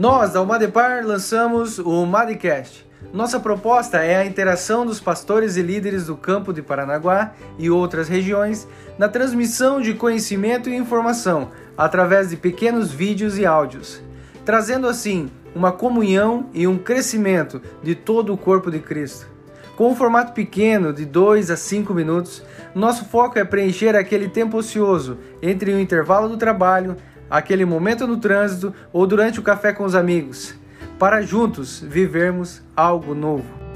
Nós, da Umadepar, lançamos o Madcast. Nossa proposta é a interação dos pastores e líderes do campo de Paranaguá e outras regiões na transmissão de conhecimento e informação através de pequenos vídeos e áudios, trazendo assim uma comunhão e um crescimento de todo o corpo de Cristo. Com um formato pequeno, de 2 a 5 minutos, nosso foco é preencher aquele tempo ocioso entre o intervalo do trabalho, aquele momento no trânsito ou durante o café com os amigos, para juntos vivermos algo novo.